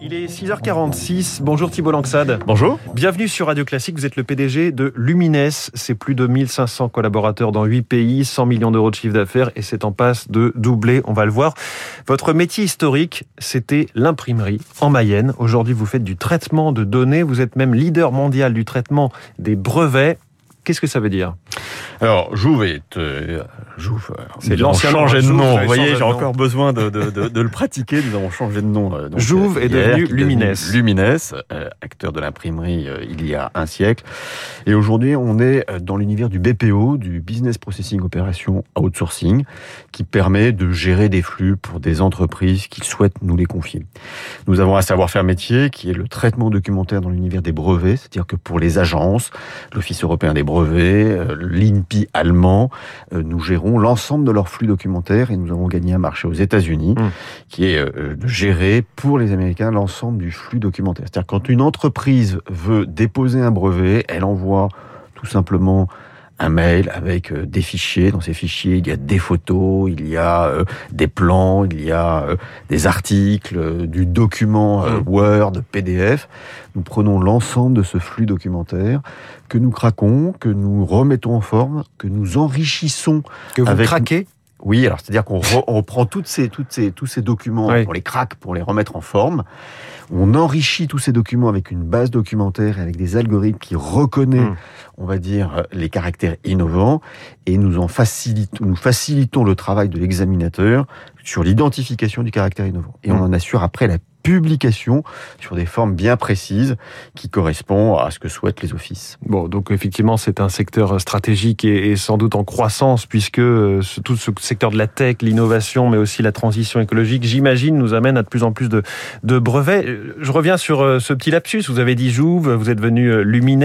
Il est 6h46. Bonjour Thibault Langsade. Bonjour. Bienvenue sur Radio Classique. Vous êtes le PDG de Lumines. C'est plus de 1500 collaborateurs dans 8 pays, 100 millions d'euros de chiffre d'affaires et c'est en passe de doubler. On va le voir. Votre métier historique, c'était l'imprimerie en Mayenne. Aujourd'hui, vous faites du traitement de données. Vous êtes même leader mondial du traitement des brevets. Qu'est-ce que ça veut dire? Alors, Jouve est... Euh, Jouve, c'est l'ancien changé de nom. vous Vous voyez, j'ai encore besoin de, de, de, de le pratiquer. Nous avons changé de nom. euh, donc, Jouve euh, est devenu Lumines. Lumines, euh, acteur de l'imprimerie il y a un siècle. Et aujourd'hui, on est dans l'univers du BPO, du Business Processing Operation Outsourcing, qui permet de gérer des flux pour des entreprises qui souhaitent nous les confier. Nous avons un savoir-faire métier qui est le traitement documentaire dans l'univers des brevets, c'est-à-dire que pour les agences, l'Office européen des brevets, l'INPI allemand, euh, nous gérons l'ensemble de leurs flux documentaires et nous avons gagné un marché aux États-Unis Mm. qui est euh, de gérer pour les Américains l'ensemble du flux documentaire. C'est-à-dire quand une entreprise veut déposer un brevet, elle envoie tout simplement un mail avec euh, des fichiers. Dans ces fichiers, il y a des photos, il y a euh, des plans, il y a euh, des articles, du document euh, Mm. Word, PDF. Nous prenons l'ensemble de ce flux documentaire que nous craquons, que nous remettons en forme, que nous enrichissons. Que vous Avec- craquez Oui, alors c'est-à-dire qu'on re- reprend toutes ces, toutes ces, tous ces documents, Oui. on les craque pour les remettre en forme. On enrichit tous ces documents avec une base documentaire et avec des algorithmes qui reconnaissent, Mm. on va dire, les caractères innovants et nous en facilitons, nous facilitons le travail de l'examinateur sur l'identification du caractère innovant. Et on Mm. en assure après la publication sur des formes bien précises qui correspondent à ce que souhaitent les offices. Bon, donc effectivement, c'est un secteur stratégique et, sans doute en croissance, puisque euh, tout ce secteur de la tech, l'innovation, mais aussi la transition écologique, j'imagine, nous amène à de plus en plus de, brevets. Euh, Je reviens sur euh, ce petit lapsus. Vous avez dit Jouve, vous êtes venu Lumines.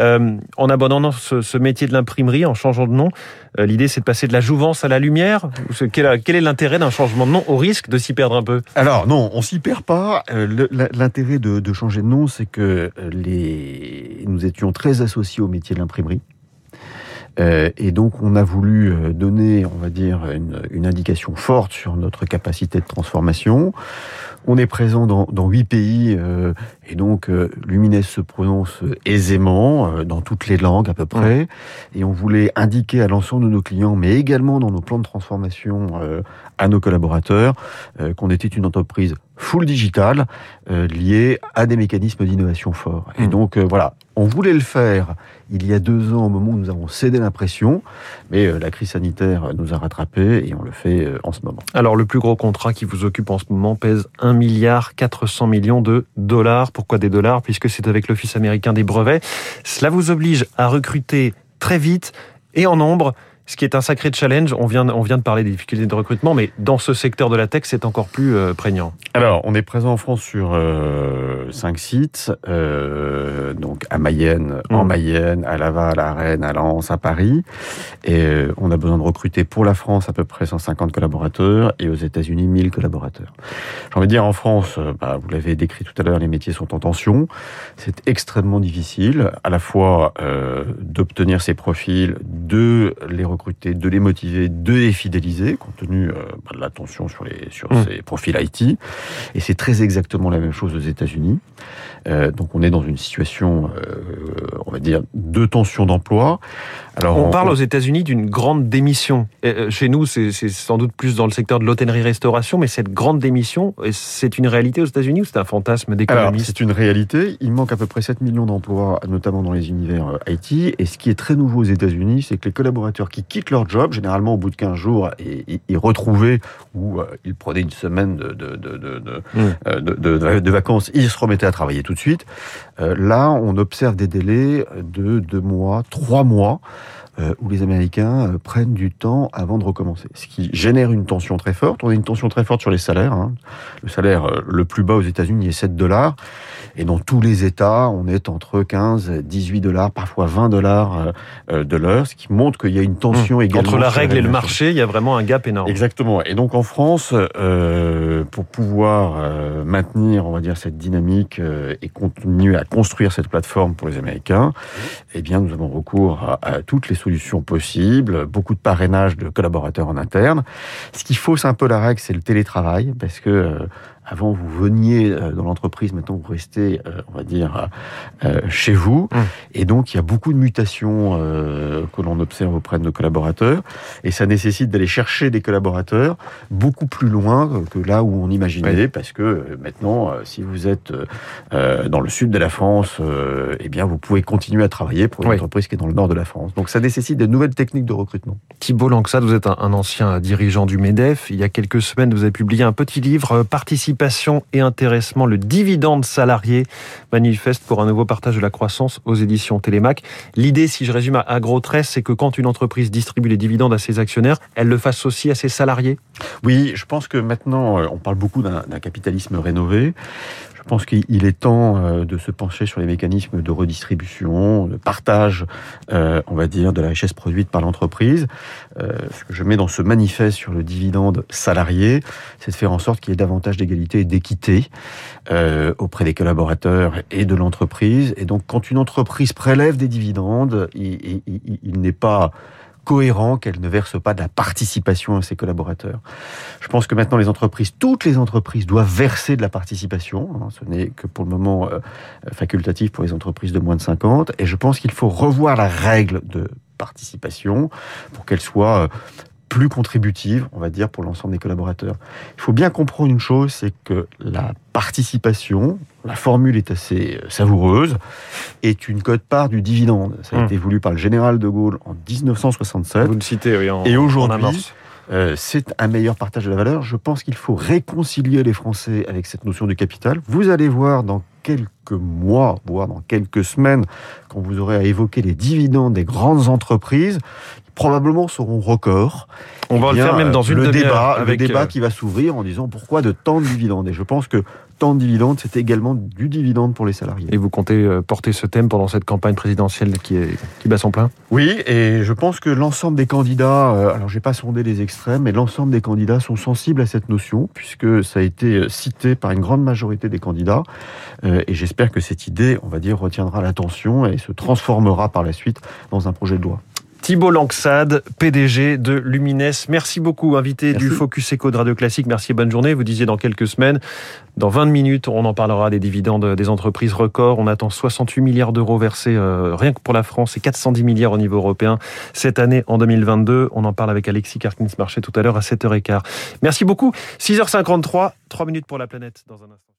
En abandonnant ce, ce métier de l'imprimerie, en changeant de nom, l'idée c'est de passer de la jouvence à la lumière. Quel, est l'intérêt d'un changement de nom au risque de s'y perdre un peu? Alors non, on s'y perd pas. Euh, L'intérêt de, de changer de nom, c'est que euh, les... nous étions très associés au métier de l'imprimerie. Euh, et donc, on a voulu euh, donner, on va dire, une, une indication forte sur notre capacité de transformation. On est présent dans, dans huit pays, euh, et donc euh, Lumines se prononce aisément euh, dans toutes les langues à peu près. Et on voulait indiquer à l'ensemble de nos clients, mais également dans nos plans de transformation euh, à nos collaborateurs, euh, qu'on était une entreprise full digital euh, liée à des mécanismes d'innovation forts. Et Mm. donc euh, voilà, on voulait le faire il y a deux ans au moment où nous avons cédé l'impression, mais euh, la crise sanitaire nous a rattrapés et on le fait euh, en ce moment. Alors, le plus gros contrat qui vous occupe en ce moment pèse 1 milliard 400 millions de dollars. Pourquoi des dollars? Puisque c'est avec l'Office américain des brevets. Cela vous oblige à recruter très vite et en nombre, ce qui est un sacré challenge. On vient, on vient de parler des difficultés de recrutement, mais dans ce secteur de la tech, c'est encore plus euh, prégnant. Alors, on est présent en France sur euh, cinq sites, euh, donc à Mayenne, en Mm. Mayenne, à Laval, à Rennes, à Lens, à Paris. Et euh, on a besoin de recruter pour la France à peu près 150 collaborateurs et aux États-Unis 1000 collaborateurs. J'ai envie de dire en France, bah, vous l'avez décrit tout à l'heure, les métiers sont en tension. C'est extrêmement difficile, à la fois d'obtenir ces profils, de les recruter, de les motiver, de les fidéliser, compte tenu euh, bah, de la tension sur les sur Mm. ces profils IT. Et c'est très exactement la même chose aux États-Unis. Euh, donc on est dans une situation, euh, on va dire, de tension d'emploi. Alors On parle aux États-Unis d'une grande démission. Et, Chez nous, c'est sans doute plus dans le secteur de l'hôtellerie-restauration, mais cette grande démission, c'est une réalité aux États-Unis ou c'est un fantasme d'économiste c'est une réalité. Il manque à peu près 7 millions d'emplois, notamment dans les univers IT. Et ce qui est très nouveau aux États-Unis, c'est que les collaborateurs qui quittent leur job, généralement au bout de 15 jours, et, et retrouvaient ou euh, ils prenaient une semaine de, de, de, de, de, Mm. euh, de- de- de vacances, ils se remettaient à travailler tout de suite. Euh, là, on observe des délais de deux mois, trois mois. Euh, où les Américains euh, prennent du temps avant de recommencer. Ce qui génère une tension très forte. On a une tension très forte sur les salaires. hein. Le salaire euh, le plus bas aux États-Unis est 7 dollars. Et dans tous les États, on est entre 15, 18 dollars, parfois 20 dollars de l'heure, ce qui montre qu'il y a une tension également. Mmh. Entre la règle et le marché, il y a vraiment un gap énorme. Exactement. Et donc en France, euh, pour pouvoir euh, maintenir, on va dire, cette dynamique euh, et continuer à construire cette plateforme pour les Américains, eh bien, nous avons recours à, à toutes les solutions possibles, beaucoup de parrainage de collaborateurs en interne. Ce qu'il faut, c'est un peu la règle, c'est le télétravail, parce que euh, avant vous veniez dans l'entreprise, maintenant vous restez, on va dire, chez vous. Mmh. Et donc il y a beaucoup de mutations que l'on observe auprès de nos collaborateurs. Et ça nécessite d'aller chercher des collaborateurs beaucoup plus loin que là où on imaginait, parce que maintenant, si vous êtes dans le sud de la France, eh bien vous pouvez continuer à travailler pour une entreprise qui est dans le nord de la France. Donc ça nécessite des nouvelles techniques de recrutement. Thibault Langsad, vous êtes un, ancien dirigeant du MEDEF. Il y a quelques semaines, vous avez publié un petit livre, euh, Et intéressement, le dividende salarié, manifeste pour un nouveau partage de la croissance aux éditions Télémac. L'idée, si je résume à gros traits, c'est que quand une entreprise distribue les dividendes à ses actionnaires, elle le fasse aussi à ses salariés Oui, je pense que maintenant, euh, on parle beaucoup d'un capitalisme rénové. Je pense qu'il est temps euh, de se pencher sur les mécanismes de redistribution, de partage, euh, on va dire, de la richesse produite par l'entreprise. Euh, ce que je mets dans ce manifeste sur le dividende salarié, c'est de faire en sorte qu'il y ait davantage d'égalité et d'équité auprès des collaborateurs et de l'entreprise. Et donc, quand une entreprise prélève des dividendes, il, il n'est pas cohérent qu'elle ne verse pas de la participation à ses collaborateurs. Je pense que maintenant les entreprises, toutes les entreprises doivent verser de la participation. Hein. Ce n'est que pour le moment euh, facultatif pour les entreprises de moins de 50. Et je pense qu'il faut revoir la règle de participation pour qu'elle soit euh, plus contributive, on va dire, pour l'ensemble des collaborateurs. Il faut bien comprendre une chose, c'est que la participation, la formule est assez euh, savoureuse, est une cote-part du dividende. Ça a hmm. été voulu par le général de Gaulle en 1967. Vous le citez, oui, en, Et aujourd'hui, euh, c'est un meilleur partage de la valeur. Je pense qu'il faut réconcilier les Français avec cette notion du capital. Vous allez voir dans quelques mois, voire dans quelques semaines, quand vous aurez à évoquer les dividendes des grandes entreprises, probablement seront records. On va le faire même dans une le débat, avec le débat euh, qui va s'ouvrir en disant pourquoi de tant de dividendes. Et je pense que tant de dividendes, c'est également du dividende pour les salariés. Et vous comptez euh, porter ce thème pendant cette campagne présidentielle qui, est, qui bat son plein? Oui, et je pense que l'ensemble des candidats, euh, alors j'ai pas sondé les extrêmes, mais l'ensemble des candidats sont sensibles à cette notion puisque ça a été cité par une grande majorité des candidats. et j'espère que cette idée, on va dire, retiendra l'attention et se transformera par la suite dans un projet de loi. Thibault Langsade, PDG de Lumines. Merci beaucoup, invité du Focus Eco de Radio Classique. Merci et bonne journée. Vous disiez dans quelques semaines, dans 20 minutes, on en parlera des dividendes des entreprises records. On attend 68 milliards d'euros versés euh, rien que pour la France et 410 milliards au niveau européen cette année en 2022. On en parle avec Alexis Karkins-Marché tout à l'heure à 7h15. Merci beaucoup. 6h53, 3 minutes pour la planète dans un instant.